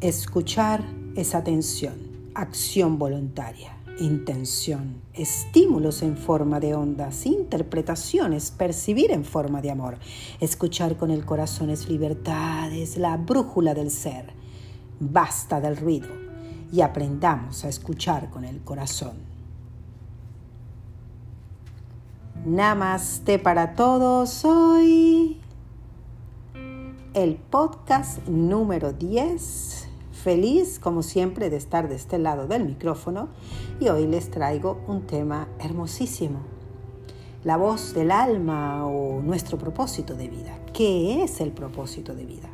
Escuchar es atención, acción voluntaria, intención, estímulos en forma de ondas, interpretaciones, percibir en forma de amor. Escuchar con el corazón es libertad, es la brújula del ser. Basta del ruido y aprendamos a escuchar con el corazón. Namaste para todos hoy. El podcast número 10 Feliz, como siempre, de estar de este lado del micrófono y hoy les traigo un tema hermosísimo. La voz del alma o nuestro propósito de vida. ¿Qué es el propósito de vida?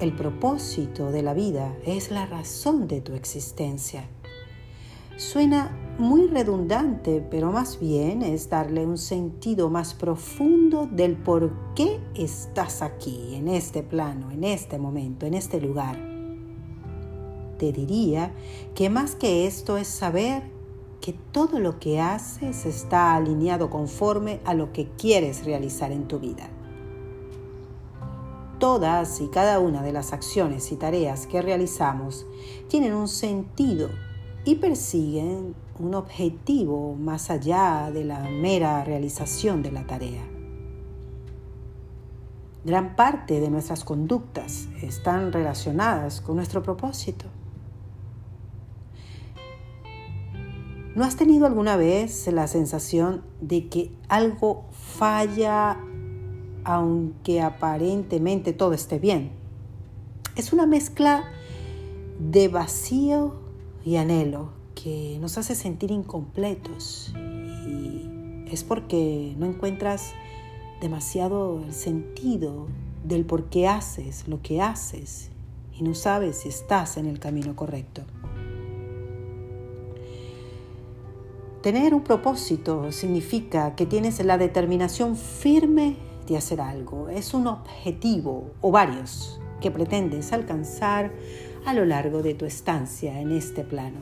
El propósito de la vida es la razón de tu existencia. Suena muy redundante, pero más bien es darle un sentido más profundo del por qué estás aquí, en este plano, en este momento, en este lugar. Te diría que más que esto es saber que todo lo que haces está alineado conforme a lo que quieres realizar en tu vida. Todas y cada una de las acciones y tareas que realizamos tienen un sentido y persiguen un objetivo más allá de la mera realización de la tarea. Gran parte de nuestras conductas están relacionadas con nuestro propósito. ¿No has tenido alguna vez la sensación de que algo falla aunque aparentemente todo esté bien? Es una mezcla de vacío y anhelo que nos hace sentir incompletos y es porque no encuentras demasiado el sentido del por qué haces lo que haces y no sabes si estás en el camino correcto. Tener un propósito significa que tienes la determinación firme de hacer algo. Es un objetivo o varios que pretendes alcanzar a lo largo de tu estancia en este plano.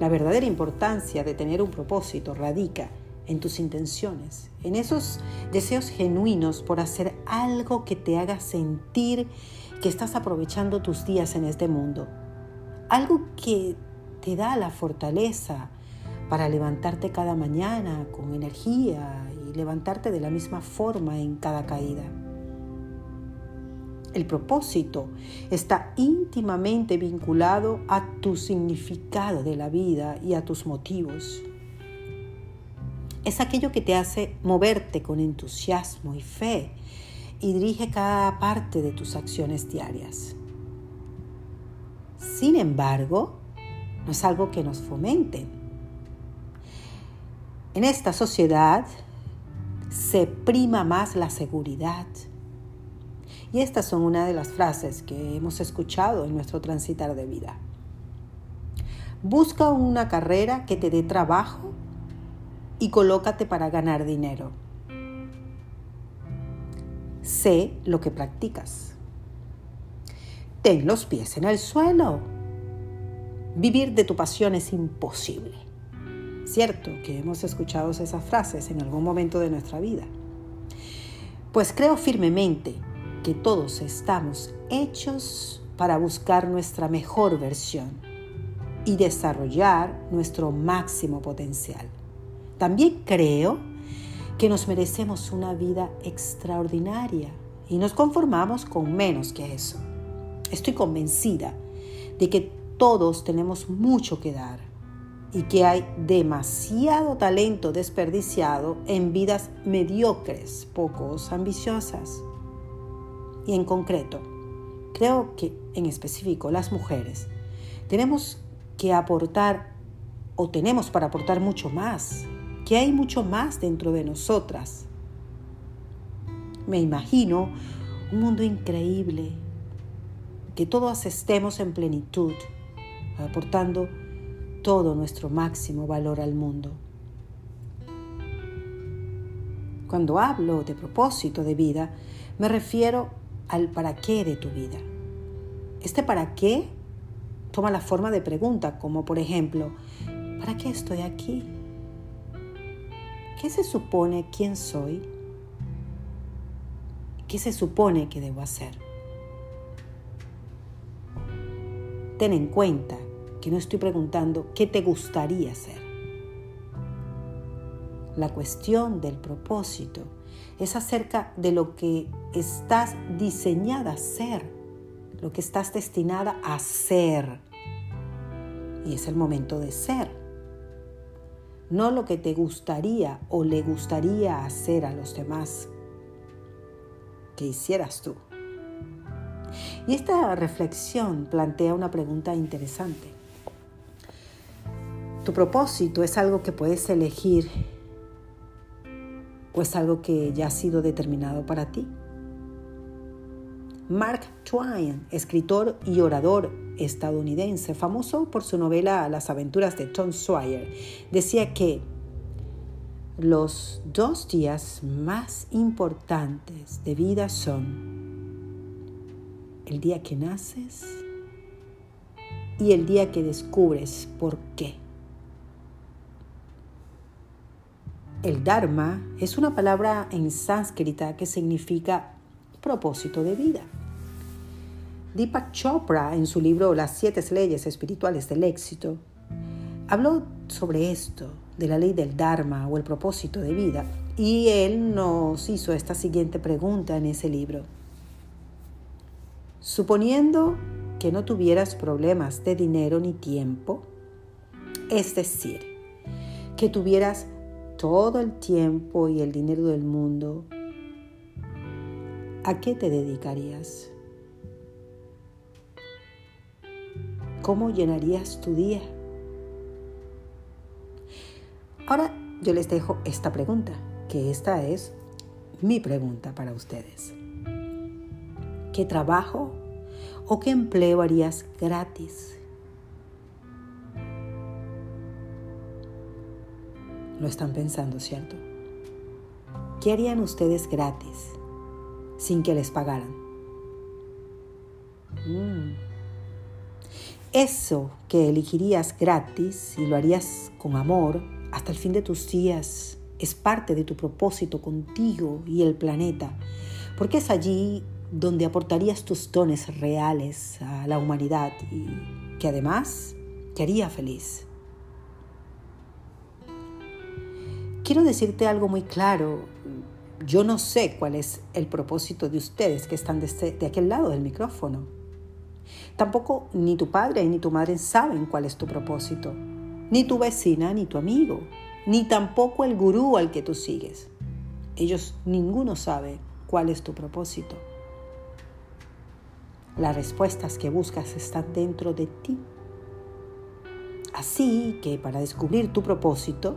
La verdadera importancia de tener un propósito radica en tus intenciones, en esos deseos genuinos por hacer algo que te haga sentir que estás aprovechando tus días en este mundo, algo que te da la fortaleza para levantarte cada mañana con energía y levantarte de la misma forma en cada caída. El propósito está íntimamente vinculado a tu significado de la vida y a tus motivos. Es aquello que te hace moverte con entusiasmo y fe y dirige cada parte de tus acciones diarias. Sin embargo, no es algo que nos fomente. En esta sociedad se prima más la seguridad, y estas son una de las frases que hemos escuchado en nuestro transitar de vida. Busca una carrera que te dé trabajo y colócate para ganar dinero. Sé lo que practicas. Ten los pies en el suelo. Vivir de tu pasión es imposible. Cierto que hemos escuchado esas frases en algún momento de nuestra vida. Pues creo firmemente que todos estamos hechos para buscar nuestra mejor versión y desarrollar nuestro máximo potencial. También creo que nos merecemos una vida extraordinaria y nos conformamos con menos que eso. Estoy convencida de que todos tenemos mucho que dar y que hay demasiado talento desperdiciado en vidas mediocres, pocos ambiciosas. Y en concreto, creo que en específico las mujeres tenemos que aportar o tenemos para aportar mucho más, que hay mucho más dentro de nosotras. Me imagino un mundo increíble, que todos estemos en plenitud, aportando todo nuestro máximo valor al mundo. Cuando hablo de propósito de vida, me refiero al para qué de tu vida. Este para qué toma la forma de pregunta, como por ejemplo, ¿para qué estoy aquí? ¿Qué se supone quién soy? ¿Qué se supone que debo hacer? Ten en cuenta que no estoy preguntando qué te gustaría hacer. La cuestión del propósito es acerca de lo que estás diseñada a ser, lo que estás destinada a ser. Y es el momento de ser. No lo que te gustaría o le gustaría hacer a los demás que hicieras tú. Y esta reflexión plantea una pregunta interesante. ¿Tu propósito es algo que puedes elegir es algo que ya ha sido determinado para ti? Mark Twain, escritor y orador estadounidense, famoso por su novela Las aventuras de Tom Sawyer, decía que los dos días más importantes de vida son el día que naces y el día que descubres por qué. El Dharma es una palabra en sánscrita que significa propósito de vida. Deepak Chopra, en su libro Las siete leyes espirituales del éxito, habló sobre esto, de la ley del Dharma o el propósito de vida, y él nos hizo esta siguiente pregunta en ese libro. Suponiendo que no tuvieras problemas de dinero ni tiempo, es decir, que tuvieras todo el tiempo y el dinero del mundo, ¿a qué te dedicarías? ¿Cómo llenarías tu día? Ahora yo les dejo esta pregunta, que esta es mi pregunta para ustedes. ¿Qué trabajo o qué empleo harías gratis? Lo están pensando, ¿cierto? ¿Qué harían ustedes gratis sin que les pagaran? Mm. Eso que elegirías gratis y lo harías con amor hasta el fin de tus días es parte de tu propósito contigo y el planeta, porque es allí donde aportarías tus dones reales a la humanidad y que además te haría feliz. Quiero decirte algo muy claro. Yo no sé cuál es el propósito de ustedes que están de, este, de aquel lado del micrófono. Tampoco ni tu padre ni tu madre saben cuál es tu propósito. Ni tu vecina ni tu amigo. Ni tampoco el gurú al que tú sigues. Ellos ninguno sabe cuál es tu propósito. Las respuestas que buscas están dentro de ti. Así que para descubrir tu propósito,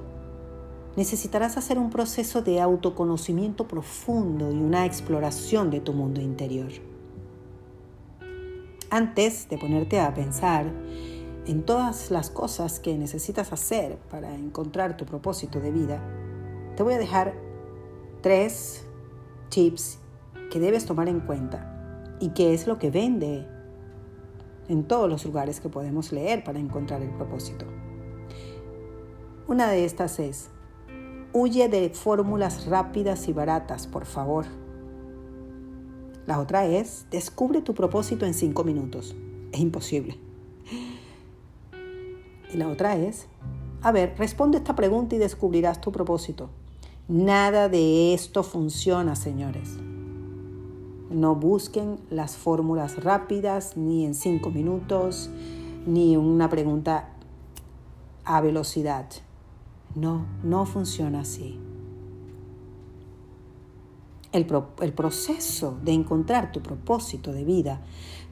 necesitarás hacer un proceso de autoconocimiento profundo y una exploración de tu mundo interior. Antes de ponerte a pensar en todas las cosas que necesitas hacer para encontrar tu propósito de vida, te voy a dejar tres tips que debes tomar en cuenta y que es lo que vende en todos los lugares que podemos leer para encontrar el propósito. Una de estas es, Huye de fórmulas rápidas y baratas, por favor. La otra es, descubre tu propósito en cinco minutos. Es imposible. Y la otra es, a ver, responde esta pregunta y descubrirás tu propósito. Nada de esto funciona, señores. No busquen las fórmulas rápidas, ni en cinco minutos, ni una pregunta a velocidad. No, no funciona así. El, proceso de encontrar tu propósito de vida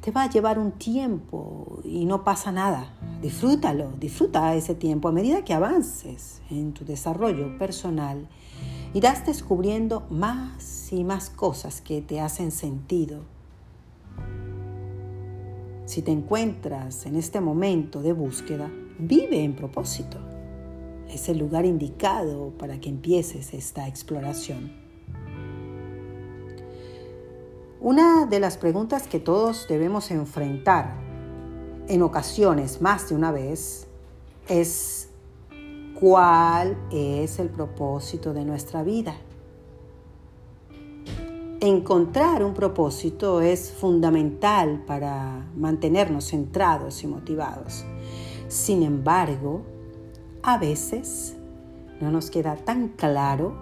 te va a llevar un tiempo y no pasa nada. Disfrútalo, disfruta ese tiempo. A medida que avances en tu desarrollo personal, irás descubriendo más y más cosas que te hacen sentido. Si te encuentras en este momento de búsqueda, vive en propósito es el lugar indicado para que empieces esta exploración. Una de las preguntas que todos debemos enfrentar en ocasiones más de una vez es ¿cuál es el propósito de nuestra vida? Encontrar un propósito es fundamental para mantenernos centrados y motivados. Sin embargo, a veces no nos queda tan claro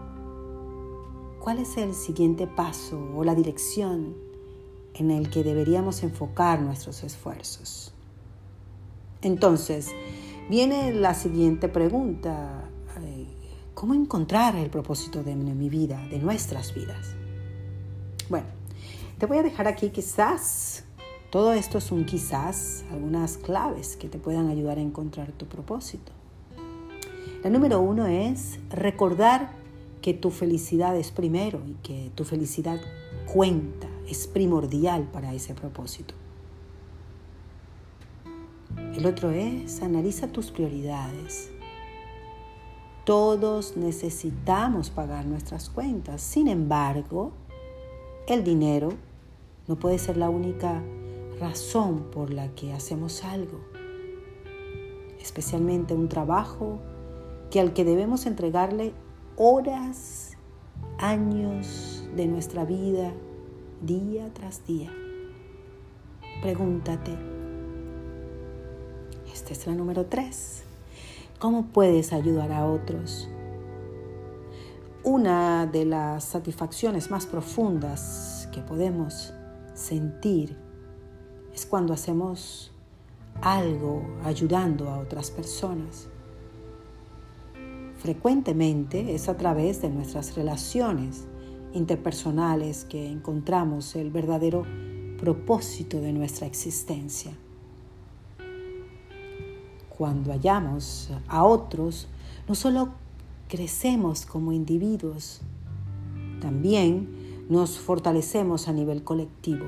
cuál es el siguiente paso o la dirección en el que deberíamos enfocar nuestros esfuerzos. Entonces, viene la siguiente pregunta. ¿Cómo encontrar el propósito de mi vida, de nuestras vidas? Bueno, te voy a dejar aquí quizás, todo esto es un quizás, algunas claves que te puedan ayudar a encontrar tu propósito. La número uno es recordar que tu felicidad es primero y que tu felicidad cuenta, es primordial para ese propósito. El otro es analiza tus prioridades. Todos necesitamos pagar nuestras cuentas. Sin embargo, el dinero no puede ser la única razón por la que hacemos algo, especialmente un trabajo que al que debemos entregarle horas, años de nuestra vida, día tras día. Pregúntate, esta es la número tres, ¿cómo puedes ayudar a otros? Una de las satisfacciones más profundas que podemos sentir es cuando hacemos algo ayudando a otras personas. Frecuentemente es a través de nuestras relaciones interpersonales que encontramos el verdadero propósito de nuestra existencia. Cuando hallamos a otros, no solo crecemos como individuos, también nos fortalecemos a nivel colectivo.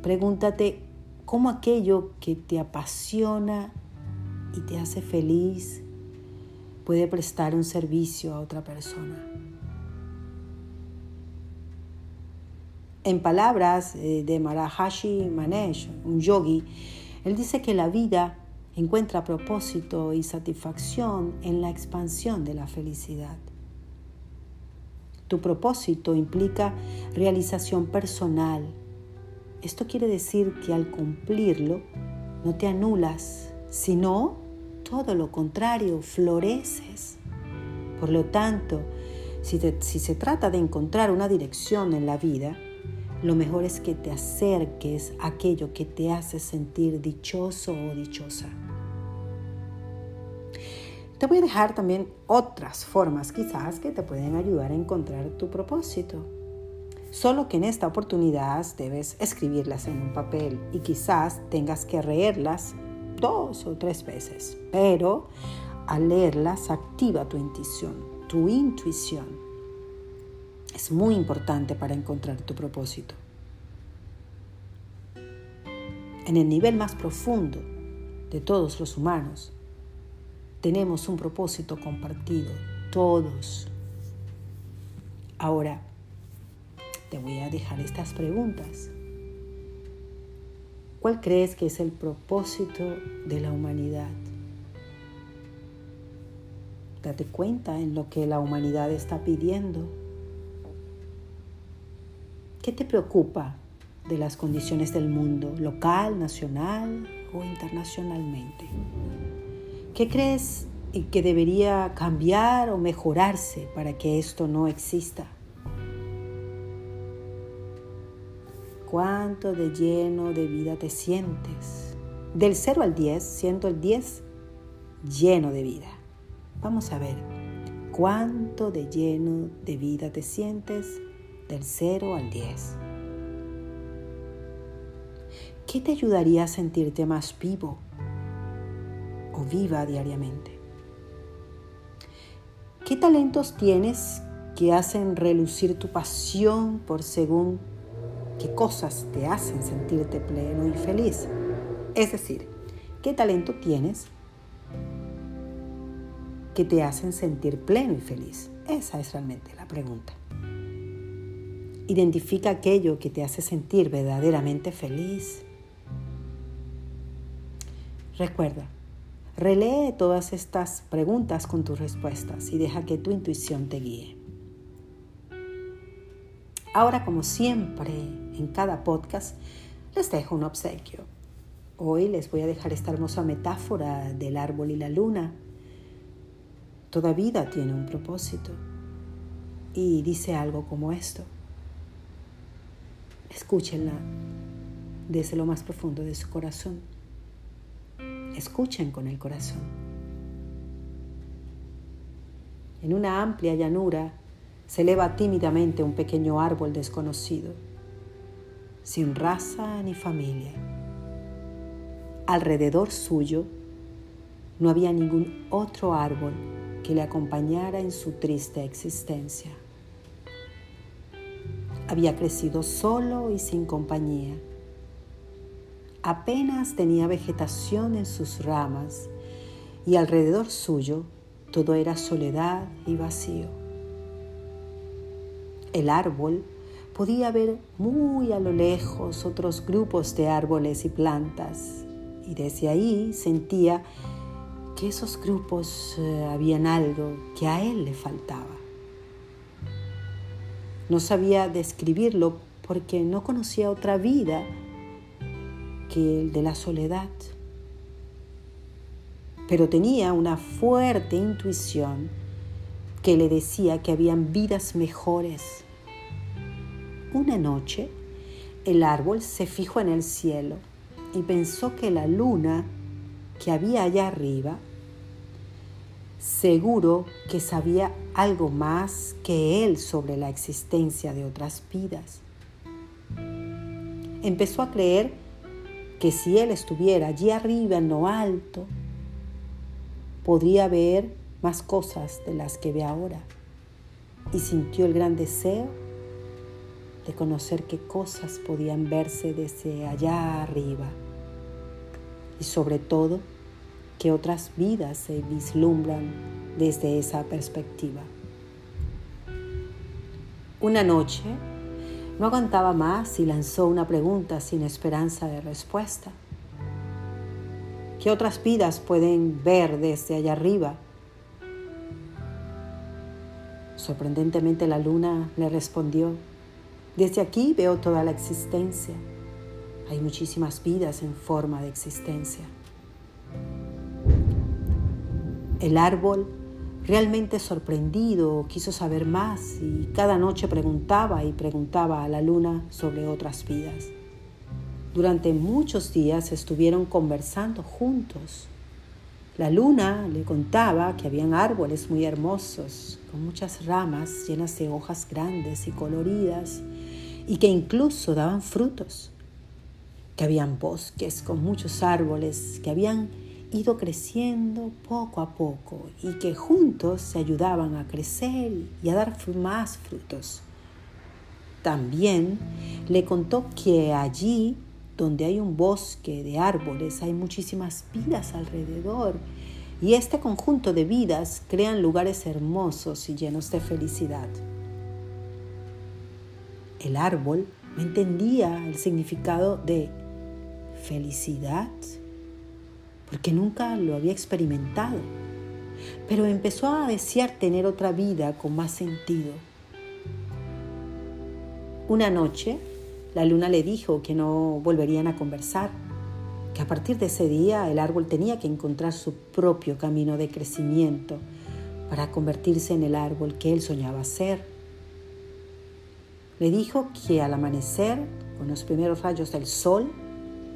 Pregúntate cómo aquello que te apasiona y te hace feliz puede prestar un servicio a otra persona. En palabras eh, de Marahashi Manesh, un yogi, él dice que la vida encuentra propósito y satisfacción en la expansión de la felicidad. Tu propósito implica realización personal. Esto quiere decir que al cumplirlo no te anulas, sino todo lo contrario, floreces. Por lo tanto, si, se trata de encontrar una dirección en la vida, lo mejor es que te acerques a aquello que te hace sentir dichoso o dichosa. Te voy a dejar también otras formas quizás que te pueden ayudar a encontrar tu propósito. Solo que en esta oportunidad debes escribirlas en un papel y quizás tengas que leerlas dos o tres veces. Pero al leerlas activa tu intuición, tu intuición. Es muy importante para encontrar tu propósito. En el nivel más profundo de todos los humanos, tenemos un propósito compartido, todos. Ahora, te voy a dejar estas preguntas. ¿Cuál crees que es el propósito de la humanidad? Date cuenta en lo que la humanidad está pidiendo. ¿Qué te preocupa de las condiciones del mundo, local, nacional o internacionalmente? ¿Qué crees que debería cambiar o mejorarse para que esto no exista? ¿Cuánto de lleno de vida te sientes? Del 0 al 10, siento el 10 lleno de vida. Vamos a ver, ¿cuánto de lleno de vida te sientes del 0 al 10? ¿Qué te ayudaría a sentirte más vivo? viva diariamente. ¿Qué talentos tienes que hacen relucir tu pasión por según qué cosas te hacen sentirte pleno y feliz? Es decir, ¿qué talento tienes que te hacen sentir pleno y feliz? Esa es realmente la pregunta. Identifica aquello que te hace sentir verdaderamente feliz. Recuerda, Relee todas estas preguntas con tus respuestas y deja que tu intuición te guíe. Ahora, como siempre, en cada podcast, les dejo un obsequio. Hoy les voy a dejar esta hermosa metáfora del árbol y la luna. Toda vida tiene un propósito. Y dice algo como esto. Escúchenla desde lo más profundo de su corazón. Escuchen con el corazón. En una amplia llanura se eleva tímidamente un pequeño árbol desconocido, sin raza ni familia. Alrededor suyo no había ningún otro árbol que le acompañara en su triste existencia había crecido solo y sin compañía. Apenas tenía vegetación en sus ramas y alrededor suyo todo era soledad y vacío. El árbol podía ver muy a lo lejos otros grupos de árboles y plantas y desde ahí sentía que esos grupos eh, habían algo que a él le faltaba. No sabía describirlo porque no conocía otra vida que el de la soledad. Pero tenía una fuerte intuición que le decía que habían vidas mejores. Una noche, el árbol se fijó en el cielo y pensó que la luna que había allá arriba seguro que sabía algo más que él sobre la existencia de otras vidas. Empezó a creer que si él estuviera allí arriba en lo alto, podría ver más cosas de las que ve ahora. Y sintió el gran deseo de conocer qué cosas podían verse desde allá arriba. Y sobre todo, que otras vidas se vislumbran desde esa perspectiva. Una noche no aguantaba más y lanzó una pregunta sin esperanza de respuesta. ¿Qué otras vidas pueden ver desde allá arriba? Sorprendentemente la luna le respondió, desde aquí veo toda la existencia. Hay muchísimas vidas en forma de existencia. El árbol, realmente sorprendido, quiso saber más y cada noche preguntaba y preguntaba a la luna sobre otras vidas. Durante muchos días estuvieron conversando juntos. La luna le contaba que habían árboles muy hermosos, con muchas ramas llenas de hojas grandes y coloridas, y que incluso daban frutos, que habían bosques con muchos árboles que habían ido creciendo poco a poco y que juntos se ayudaban a crecer y a dar más frutos. También le contó que allí donde hay un bosque de árboles hay muchísimas vidas alrededor y este conjunto de vidas crean lugares hermosos y llenos de felicidad. El árbol no entendía el significado de felicidad porque nunca lo había experimentado, pero empezó a desear tener otra vida con más sentido. Una noche, la luna le dijo que no volverían a conversar, que a partir de ese día el árbol tenía que encontrar su propio camino de crecimiento para convertirse en el árbol que él soñaba ser. Le dijo que al amanecer, con los primeros rayos del sol,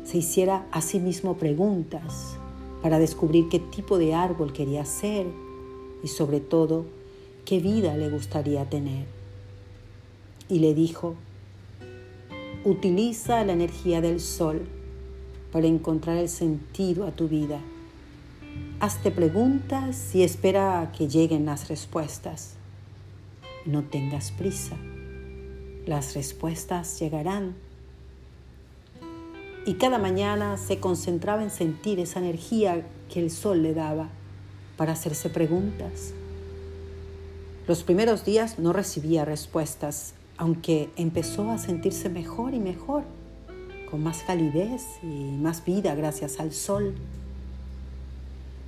se hiciera a sí mismo preguntas para descubrir qué tipo de árbol quería ser y sobre todo qué vida le gustaría tener. Y le dijo, utiliza la energía del sol para encontrar el sentido a tu vida. Hazte preguntas y espera a que lleguen las respuestas. No tengas prisa. Las respuestas llegarán y cada mañana se concentraba en sentir esa energía que el sol le daba para hacerse preguntas. Los primeros días no recibía respuestas, aunque empezó a sentirse mejor y mejor, con más calidez y más vida gracias al sol.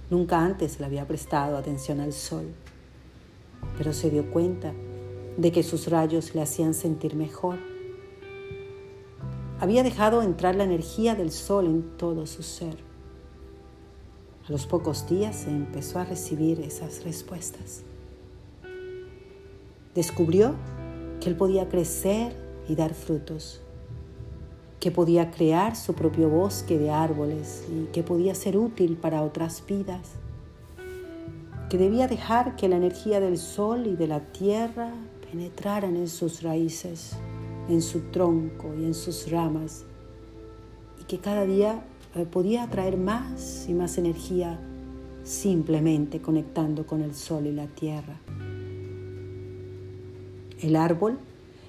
Nunca antes le había prestado atención al sol, pero se dio cuenta de que sus rayos le hacían sentir mejor. Había dejado entrar la energía del sol en todo su ser. A los pocos días empezó a recibir esas respuestas. Descubrió que él podía crecer y dar frutos, que podía crear su propio bosque de árboles y que podía ser útil para otras vidas, que debía dejar que la energía del sol y de la tierra penetraran en sus raíces, en su tronco y en sus ramas, y que cada día eh, podía atraer más y más energía simplemente conectando con el sol y la tierra. El árbol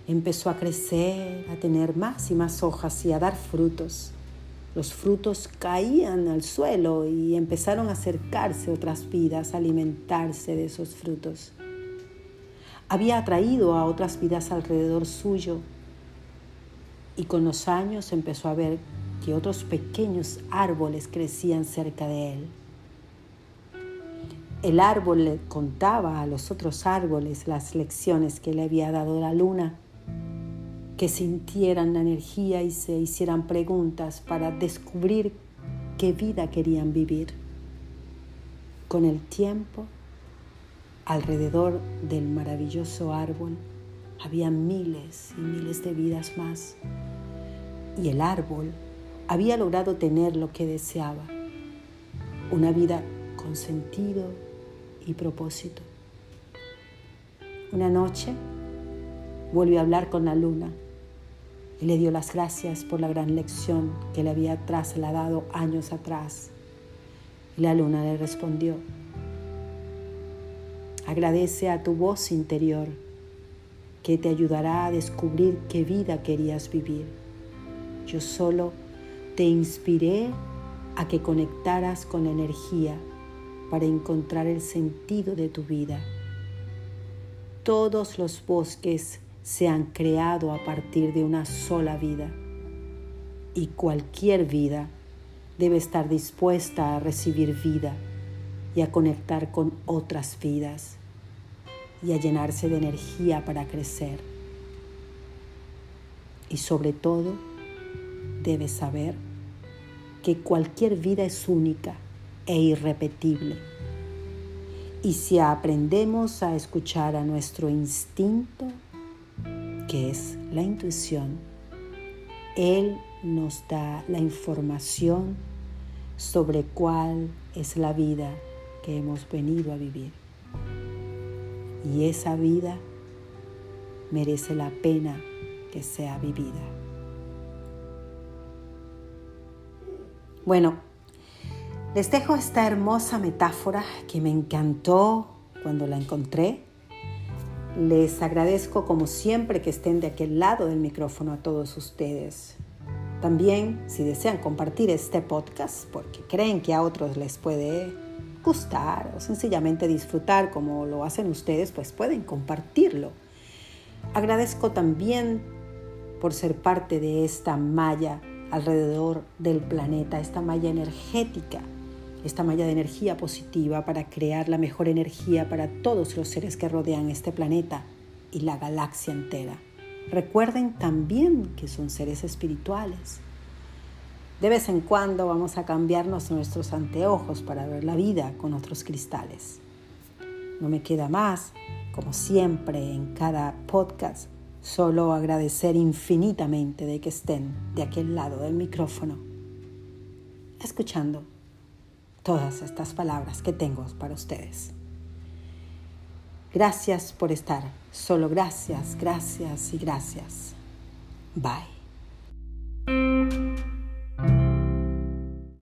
empezó a crecer, a tener más y más hojas y a dar frutos. Los frutos caían al suelo y empezaron a acercarse otras vidas, a alimentarse de esos frutos había atraído a otras vidas alrededor suyo y con los años empezó a ver que otros pequeños árboles crecían cerca de él. El árbol le contaba a los otros árboles las lecciones que le había dado la luna, que sintieran la energía y se hicieran preguntas para descubrir qué vida querían vivir. Con el tiempo, Alrededor del maravilloso árbol había miles y miles de vidas más. Y el árbol había logrado tener lo que deseaba, una vida con sentido y propósito. Una noche volvió a hablar con la luna y le dio las gracias por la gran lección que le había trasladado años atrás. Y la luna le respondió, Agradece a tu voz interior que te ayudará a descubrir qué vida querías vivir. Yo solo te inspiré a que conectaras con la energía para encontrar el sentido de tu vida. Todos los bosques se han creado a partir de una sola vida y cualquier vida debe estar dispuesta a recibir vida y a conectar con otras vidas y a llenarse de energía para crecer. Y sobre todo, debes saber que cualquier vida es única e irrepetible. Y si aprendemos a escuchar a nuestro instinto, que es la intuición, Él nos da la información sobre cuál es la vida que hemos venido a vivir. Y esa vida merece la pena que sea vivida. Bueno, les dejo esta hermosa metáfora que me encantó cuando la encontré. Les agradezco como siempre que estén de aquel lado del micrófono a todos ustedes. También, si desean compartir este podcast porque creen que a otros les puede gustar o sencillamente disfrutar como lo hacen ustedes, pues pueden compartirlo. Agradezco también por ser parte de esta malla alrededor del planeta, esta malla energética, esta malla de energía positiva para crear la mejor energía para todos los seres que rodean este planeta y la galaxia entera. Recuerden también que son seres espirituales de vez en cuando vamos a cambiarnos nuestros anteojos para ver la vida con otros cristales. No me queda más, como siempre en cada podcast, solo agradecer infinitamente de que estén de aquel lado del micrófono, escuchando todas estas palabras que tengo para ustedes. Gracias por estar. Solo gracias, gracias y gracias. Bye.